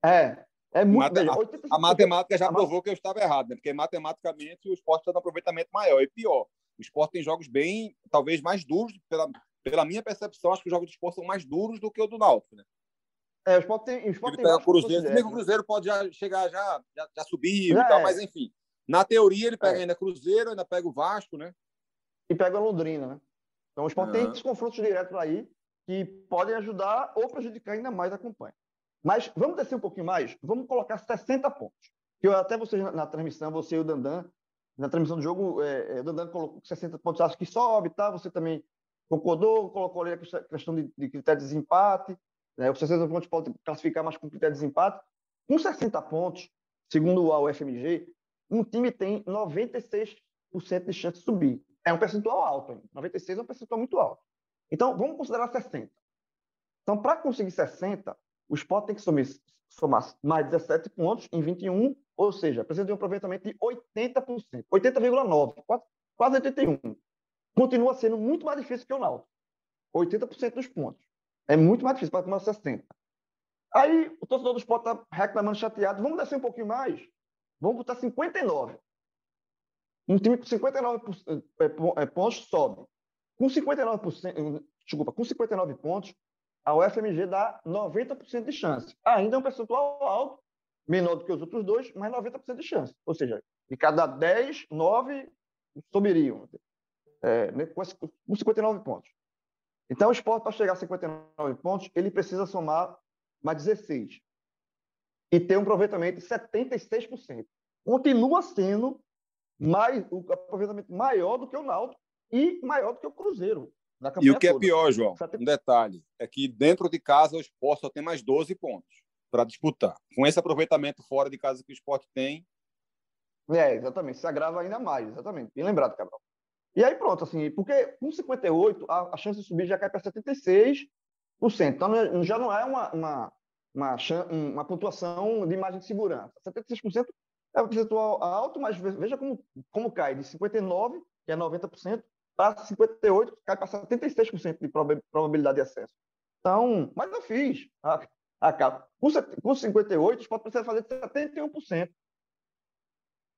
É. É muito, Mate... veja, a, a, matemática já a provou que eu estava errado, né? porque matematicamente o esporte está no aproveitamento maior. E pior, o esporte tem jogos bem, talvez mais duros, pela, pela minha percepção, acho que os jogos do esporte são mais duros do que o do Náutico. Né? É, o esporte tem. O esporte tem o Cruzeiro, se o Cruzeiro pode já chegar, já, já, já subir já e tal, é. mas enfim. Na teoria, ele pega é. ainda Cruzeiro, ainda pega o Vasco, né? E pega a Londrina, né? Então o esporte uhum. tem esses confrontos diretos aí que podem ajudar ou prejudicar ainda mais a campanha. Mas vamos descer um pouquinho mais, vamos colocar 60 pontos. Que eu até vocês na, na transmissão, você e o Dandan, na transmissão do jogo, é, é, o Dandan colocou 60 pontos, acho que sobe, tá? Você também concordou, colocou ali a questão de, de critério de desempate, né? Os 60 pontos pode classificar mais com critério de desempate. Com 60 pontos, segundo o UFMG, um time tem 96% de chance de subir. É um percentual alto, hein? 96 é um percentual muito alto. Então, vamos considerar 60. Então, para conseguir 60, o Sport tem que somar, somar mais 17 pontos em 21, ou seja, precisa de um aproveitamento de 80%, 80,9%, quase, quase 81%. Continua sendo muito mais difícil que o Náutico. 80% dos pontos. É muito mais difícil para tomar 60%. Aí o torcedor do Sport está reclamando, chateado. Vamos descer um pouquinho mais? Vamos botar 59. Um time com 59 é, é, pontos sobe. Com 59%, desculpa, com 59 pontos, a UFMG dá 90% de chance. Ainda é um percentual alto, menor do que os outros dois, mas 90% de chance. Ou seja, de cada 10, 9 subiriam, é, né, com 59 pontos. Então, o esporte, para chegar a 59 pontos, ele precisa somar mais 16 e ter um aproveitamento de 76%. Continua sendo mais, o aproveitamento maior do que o Náutico e maior do que o Cruzeiro. E o que é toda. é pior, João, um detalhe, é que dentro de casa o esporte só tem mais 12 pontos para disputar. Com esse aproveitamento fora de casa que o esporte tem. É, exatamente. Se agrava ainda mais, exatamente. Bem lembrado, Cabral. E aí pronto, assim, porque com 58 a, a chance de subir já cai para 76%. Então é, já não é uma, uma, uma, uma pontuação de margem de segurança. 76% é um percentual alto, mas veja como, como cai de 59%, que é 90%, para 58%, cai para 76% de probabilidade de acesso. Então, mas eu fiz. A, a, com, com 58, pode precisar fazer 71%.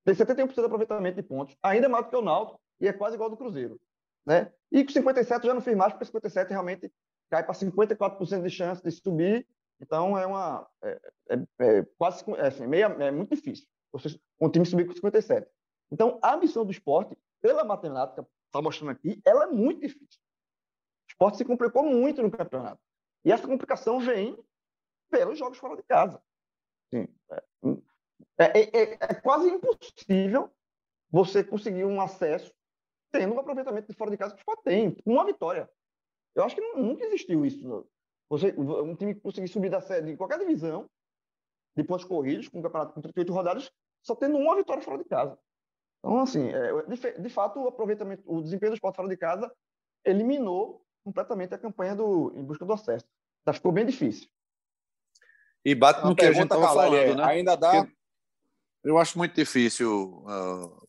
Tem 71% de aproveitamento de pontos. Ainda mais do que o Náutico, e é quase igual ao do Cruzeiro. Né? E com 57 já não fiz mais, porque 57 realmente cai para 54% de chance de subir. Então é uma. É, é, é quase. É, assim, meia, é muito difícil um time subir com 57. Então, a missão do esporte, pela matemática, está mostrando aqui, ela é muito difícil. O esporte se complicou muito no campeonato. E essa complicação vem pelos jogos fora de casa. Sim, é, é, é, é, quase impossível você conseguir um acesso tendo um aproveitamento de fora de casa que o esporte tem, uma vitória. Eu acho que nunca existiu isso. Você, um time conseguir subir da série de qualquer divisão, de pontos corridos, com o campeonato com 38 rodadas, só tendo uma vitória fora de casa. Então, assim, é, de, de, fato, o aproveitamento, o desempenho do esporte fora de casa eliminou completamente a campanha do, em busca do acesso. Então, ficou bem difícil. E bate no que a gente estava falando, é, né? Ainda dá. Eu acho muito difícil, uh,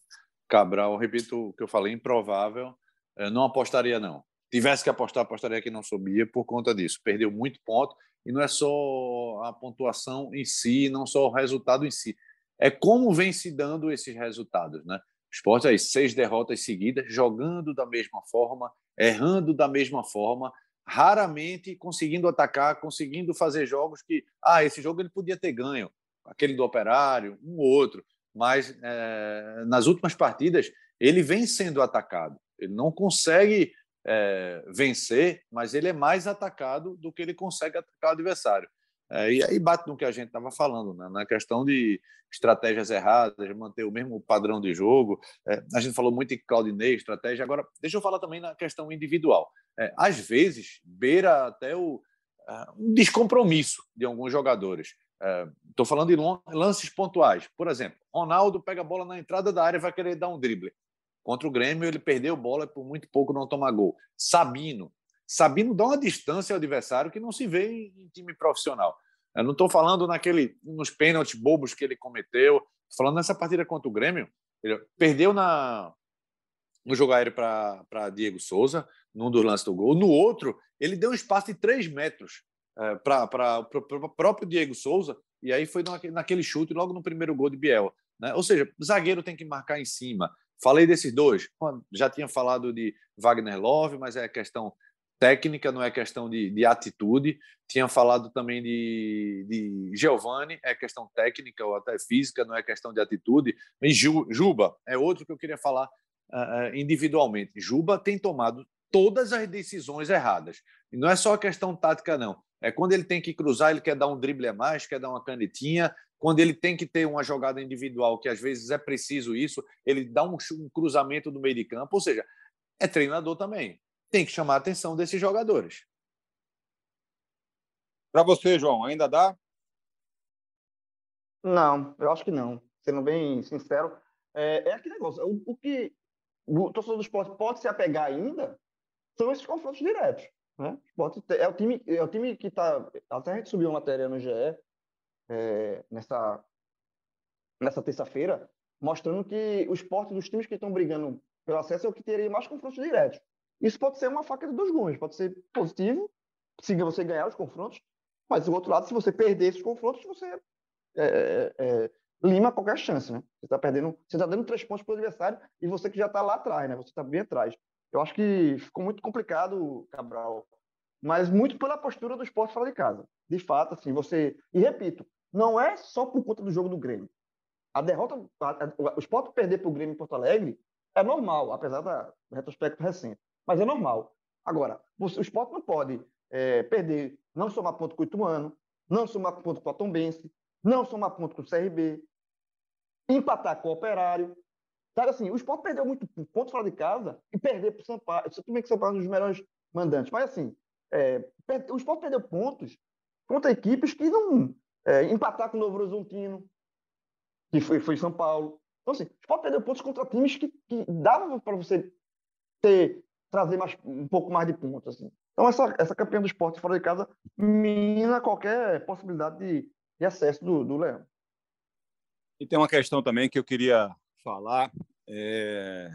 Cabral, repito o que eu falei, improvável. Eu não apostaria, não. Tivesse que apostar, apostaria que não subia por conta disso. Perdeu muito ponto e não é só a pontuação em si, não só o resultado em si é como vem se dando esses resultados, né? Esporte aí, seis derrotas seguidas, jogando da mesma forma, errando da mesma forma, raramente conseguindo atacar, conseguindo fazer jogos que, ah, esse jogo ele podia ter ganho, aquele do Operário, um ou outro, mas é, nas últimas partidas ele vem sendo atacado, ele não consegue é, vencer, mas ele é mais atacado do que ele consegue atacar o adversário. É, e aí bate no que a gente estava falando, né? na questão de estratégias erradas, manter o mesmo padrão de jogo. É, a gente falou muito em Claudinei, estratégia. Agora, deixa eu falar também na questão individual. Às vezes, beira até o uh, um descompromisso de alguns jogadores. Estou uh, falando de lances pontuais. Por exemplo, Ronaldo pega a bola na entrada da área e vai querer dar um drible. Contra o Grêmio, ele perdeu bola e por muito pouco não toma gol. Sabino sabendo dar uma distância ao adversário que não se vê em time profissional. Eu não estou falando naquele nos pênaltis bobos que ele cometeu, estou falando nessa partida contra o Grêmio. Ele perdeu na, no jogo aéreo para Diego Souza, num dos lances do gol. No outro, ele deu um espaço de 3 metros é, para o próprio Diego Souza, e aí foi naquele chute logo no primeiro gol de Biel. Né? Ou seja, zagueiro tem que marcar em cima. Falei desses dois, já tinha falado de Wagner Love, mas é questão técnica, não é questão de, de atitude. Tinha falado também de, de Giovanni, é questão técnica ou até física, não é questão de atitude. E Juba é outro que eu queria falar uh, individualmente. Juba tem tomado todas as decisões erradas. E não é só a questão tática, não. É quando ele tem que cruzar, ele quer dar um drible a mais, quer dar uma canetinha. Quando ele tem que ter uma jogada individual, que às vezes é preciso isso, ele dá um, um cruzamento no meio de campo. Ou seja, é treinador também tem que chamar a atenção desses jogadores. Para você, João, ainda dá? Não, eu acho que não. Sendo bem sincero, é, é aquele negócio. O, o, que o torcedor do esporte pode se apegar ainda são esses confrontos diretos. Né? é, o time, é o time que está. Até a gente subiu uma matéria no GE é, nessa, nessa terça-feira, mostrando que o esporte dos times que estão brigando pelo acesso é o que teria mais confrontos diretos. Isso pode ser uma faca de dois gumes, pode ser positivo, se você ganhar os confrontos, mas do outro lado, se você perder esses confrontos, você é, é, é, lima qualquer chance, né? Você está perdendo, você está dando três pontos para o adversário e você que já está lá atrás, né? Você está bem atrás. Eu acho que ficou muito complicado, Cabral, mas muito pela postura do esporte fora de casa. De fato, assim, você. E repito, não é só por conta do jogo do Grêmio. A derrota, a, a, o esporte perder para o Grêmio em Porto Alegre é normal, apesar da, do retrospecto recente mas é normal. Agora, o esporte não pode é, perder, não somar ponto com o Ituano, não somar ponto com o Tombense, não somar ponto com o CRB, empatar com o Operário. Sabe assim, o esporte perdeu muito ponto fora de casa e perder para o Sampaio. Tudo bem que o Sampaio é um dos melhores mandantes, mas assim, é, o esporte perdeu pontos contra equipes que não. É, empatar com o Novo Horizontino, que foi, foi São Paulo. Então, assim, o esporte perdeu pontos contra times que, que davam para você ter trazer mais, um pouco mais de pontos. Assim. Então, essa, essa campanha do esporte fora de casa mina qualquer possibilidade de, de acesso do, do Leão. E tem uma questão também que eu queria falar, é...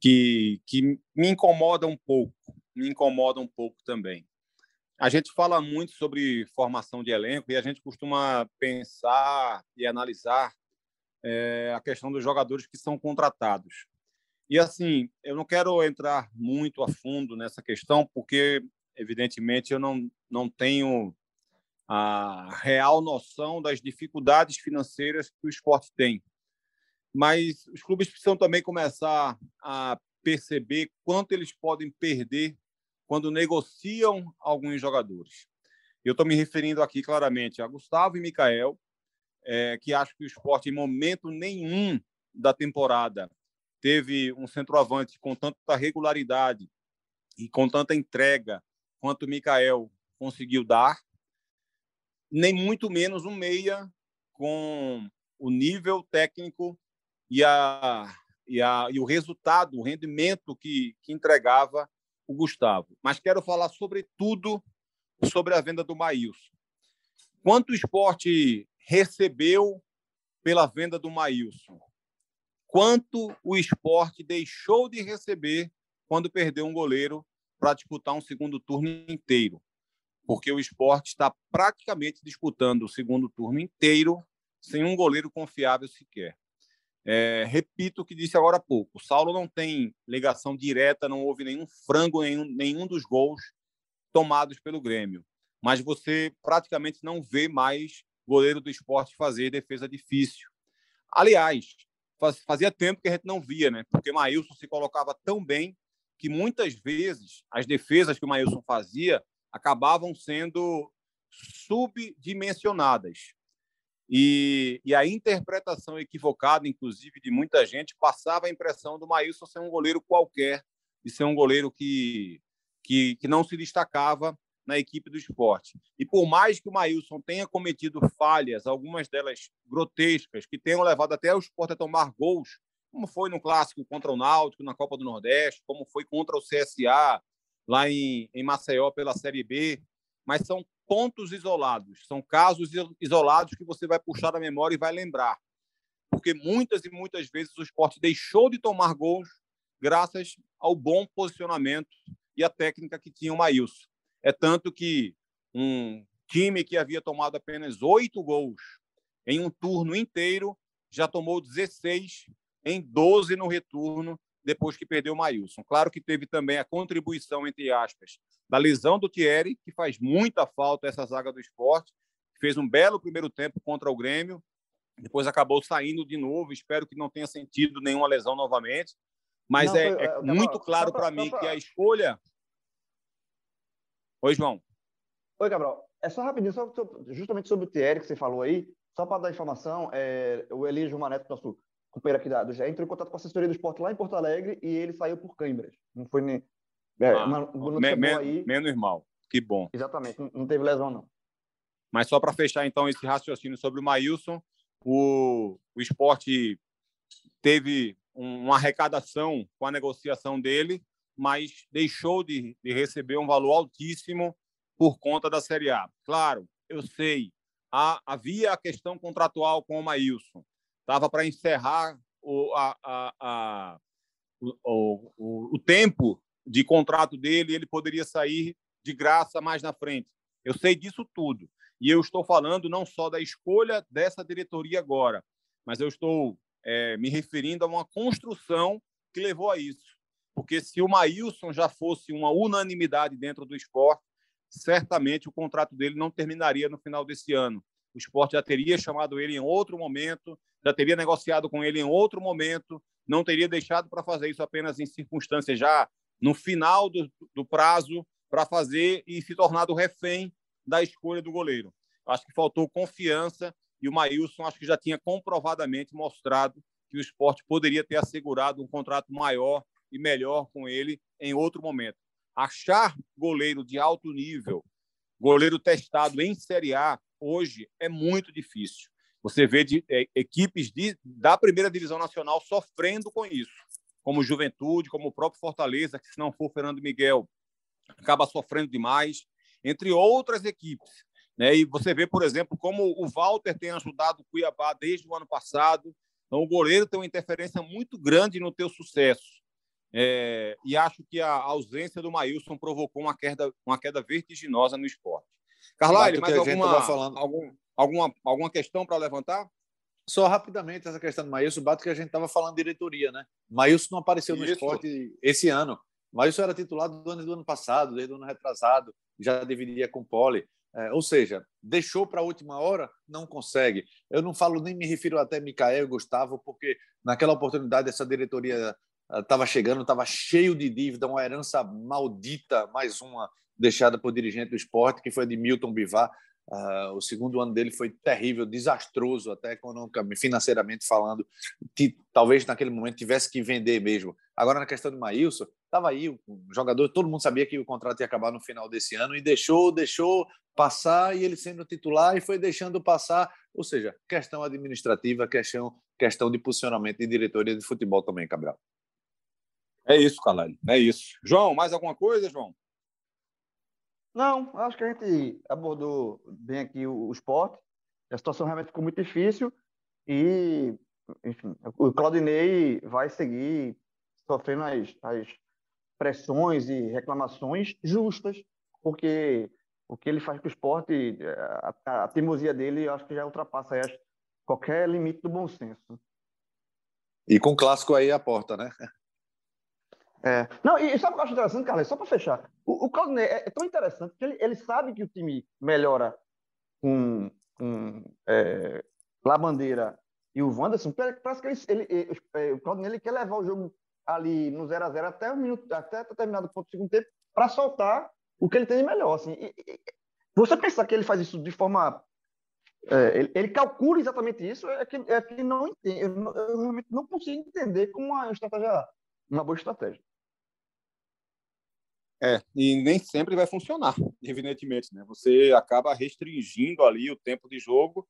que, que me incomoda um pouco, me incomoda um pouco também. A gente fala muito sobre formação de elenco e a gente costuma pensar e analisar é, a questão dos jogadores que são contratados. E assim, eu não quero entrar muito a fundo nessa questão, porque, evidentemente, eu não, não tenho a real noção das dificuldades financeiras que o esporte tem. Mas os clubes precisam também começar a perceber quanto eles podem perder quando negociam alguns jogadores. Eu estou me referindo aqui claramente a Gustavo e Mikael, é, que acho que o esporte, em momento nenhum da temporada, teve um centroavante com tanta regularidade e com tanta entrega quanto o Mikael conseguiu dar, nem muito menos um meia com o nível técnico e, a, e, a, e o resultado, o rendimento que, que entregava o Gustavo. Mas quero falar sobretudo sobre a venda do Maílson. Quanto o esporte recebeu pela venda do Maílson? quanto o esporte deixou de receber quando perdeu um goleiro para disputar um segundo turno inteiro. Porque o esporte está praticamente disputando o segundo turno inteiro sem um goleiro confiável sequer. É, repito o que disse agora há pouco: o Saulo não tem ligação direta, não houve nenhum frango, nenhum, nenhum dos gols tomados pelo Grêmio. Mas você praticamente não vê mais goleiro do esporte fazer defesa difícil. Aliás, fazia tempo que a gente não via, né? Porque Maílson se colocava tão bem que muitas vezes as defesas que o Maílson fazia acabavam sendo subdimensionadas. E, e, a interpretação equivocada, inclusive, de muita gente, passava a impressão do Maílson ser um goleiro qualquer, de ser um goleiro que, que, que não se destacava na equipe do esporte. E por mais que o Maílson tenha cometido falhas, algumas delas grotescas, que tenham levado até o esporte a tomar gols, como foi no clássico contra o Náutico, na Copa do Nordeste, como foi contra o CSA, lá em, em Maceió, pela Série B, mas são pontos isolados, são casos isolados que você vai puxar da memória e vai lembrar. Porque muitas e muitas vezes o esporte deixou de tomar gols graças ao bom posicionamento e à técnica que tinha o Maílson. É tanto que um time que havia tomado apenas oito gols em um turno inteiro já tomou 16 em 12 no retorno depois que perdeu o Maílson. Claro que teve também a contribuição, entre aspas, da lesão do Thierry, que faz muita falta essa zaga do esporte, fez um belo primeiro tempo contra o Grêmio, depois acabou saindo de novo, espero que não tenha sentido nenhuma lesão novamente, mas não, é, é, é muito claro para mim pra... que a escolha... Oi, João. Oi, Gabriel. É só rapidinho, só, justamente sobre o Thierry que você falou aí, só para dar informação, é, o Eli Gilmar Neto, nosso companheiro aqui da, do entrou em contato com a assessoria do esporte lá em Porto Alegre e ele saiu por câimbras. Não foi nem. É, ah, uma, me, me, aí. Menos mal. Que bom. Exatamente, não, não teve lesão, não. Mas só para fechar, então, esse raciocínio sobre o Maílson, o, o esporte teve uma arrecadação com a negociação dele, mas deixou de, de receber um valor altíssimo por conta da Série A. Claro, eu sei, há, havia a questão contratual com o Maílson estava para encerrar o, a, a, a, o, o, o tempo de contrato dele, ele poderia sair de graça mais na frente. Eu sei disso tudo. E eu estou falando não só da escolha dessa diretoria agora, mas eu estou é, me referindo a uma construção que levou a isso. Porque se o Maílson já fosse uma unanimidade dentro do esporte, certamente o contrato dele não terminaria no final desse ano. O esporte já teria chamado ele em outro momento, já teria negociado com ele em outro momento, não teria deixado para fazer isso apenas em circunstâncias já no final do, do prazo para fazer e se tornar do refém da escolha do goleiro. Acho que faltou confiança e o Maílson acho que já tinha comprovadamente mostrado que o esporte poderia ter assegurado um contrato maior e melhor com ele em outro momento. Achar goleiro de alto nível, goleiro testado em Série A, hoje é muito difícil. Você vê de, é, equipes de, da primeira divisão nacional sofrendo com isso, como Juventude, como o próprio Fortaleza, que se não for Fernando Miguel, acaba sofrendo demais, entre outras equipes. Né? E você vê, por exemplo, como o Walter tem ajudado o Cuiabá desde o ano passado. Então, o goleiro tem uma interferência muito grande no teu sucesso. É, e acho que a ausência do Maílson provocou uma queda, uma queda vertiginosa no esporte. Carlyle, mais alguma, falando... algum, alguma, alguma questão para levantar? Só rapidamente essa questão do Maílson, bate que a gente estava falando diretoria, né? Maílson não apareceu no Isso. esporte esse ano. Maílson era titulado do ano, do ano passado, desde o ano retrasado, já dividia com o Poli. É, ou seja, deixou para a última hora, não consegue. Eu não falo nem me refiro até Micael e Gustavo, porque naquela oportunidade essa diretoria estava chegando, estava cheio de dívida, uma herança maldita, mais uma deixada por dirigente do esporte, que foi de Milton Bivar. Uh, o segundo ano dele foi terrível, desastroso, até economicamente, financeiramente falando. Que, talvez naquele momento tivesse que vender mesmo. Agora, na questão do Maílson, estava aí o jogador, todo mundo sabia que o contrato ia acabar no final desse ano e deixou, deixou passar e ele sendo titular e foi deixando passar. Ou seja, questão administrativa, questão, questão de posicionamento de diretoria de futebol também, Cabral. É isso, Calani, é isso. João, mais alguma coisa, João? Não, acho que a gente abordou bem aqui o, o esporte. A situação realmente ficou muito difícil e, enfim, o Claudinei vai seguir sofrendo as, as pressões e reclamações justas, porque o que ele faz com o esporte, a, a, teimosia dele, acho que já ultrapassa qualquer limite do bom senso. E com o clássico aí à porta, né? É. Não, e sabe o que eu acho interessante, Carlos? Só para fechar. O, o Claudinei é, é, tão interessante que ele, ele sabe que o time melhora com, com é, Labandeira e o Wanderson. Parece que ele, ele, ele, é, o Claudinei ele quer levar o jogo ali no 0 a 0 até minuto, até determinado ponto do segundo tempo, para soltar o que ele tem de melhor. Assim. E, e, Você pensar que ele faz isso de forma. É, ele, ele, calcula exatamente isso, é que, é que não entende. Eu, eu, realmente não consigo entender como uma estratégia, uma boa estratégia. É, e nem sempre vai funcionar, evidentemente, né? Você acaba restringindo ali o tempo de jogo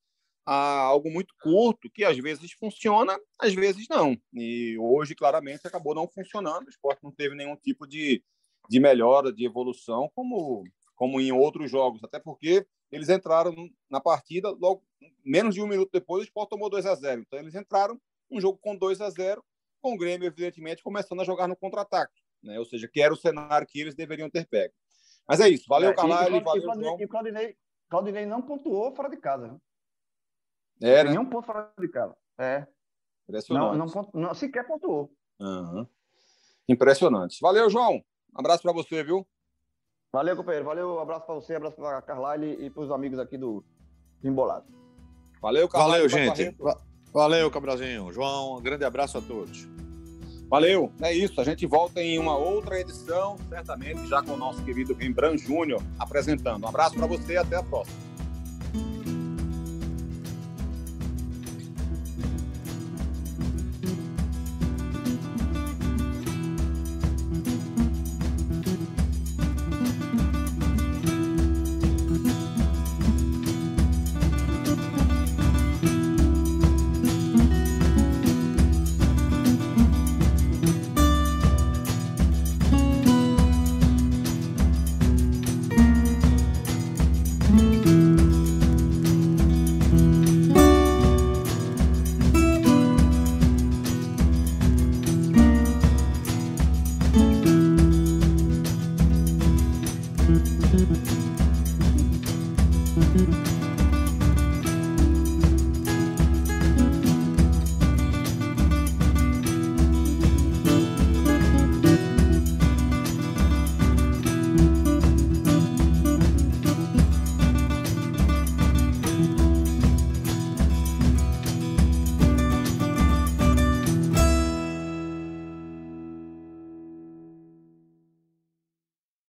a algo muito curto, que às vezes funciona, às vezes não. E hoje, claramente, acabou não funcionando. O esporte não teve nenhum tipo de, de melhora, de evolução, como, como em outros jogos. Até porque eles entraram na partida, logo menos de um minuto depois, o esporte tomou 2 a 0 Então, eles entraram um jogo com 2 a 0 com o Grêmio, evidentemente, começando a jogar no contra-ataque. Né? Ou seja, que era o cenário que eles deveriam ter pego. Mas é isso. Valeu, é, Carvalho. Valeu, Claudinei, E Claudinei, Claudinei não pontuou fora de casa. Né? É, né? Nenhum ponto fora de casa. É. Impressionante. Não, não, não sequer pontuou. Uhum. Impressionante. Valeu, João. Um abraço para você, viu? Valeu, companheiro. Valeu, um abraço para você, um abraço para a Carlyle e para os amigos aqui do Embolado. Valeu, Carlyle. Valeu, gente. Valeu, Cabrazinho. João, um grande abraço a todos. Valeu, é isso. A gente volta em uma outra edição, certamente já com o nosso querido Rembrandt Júnior apresentando. Um abraço para você e até a próxima.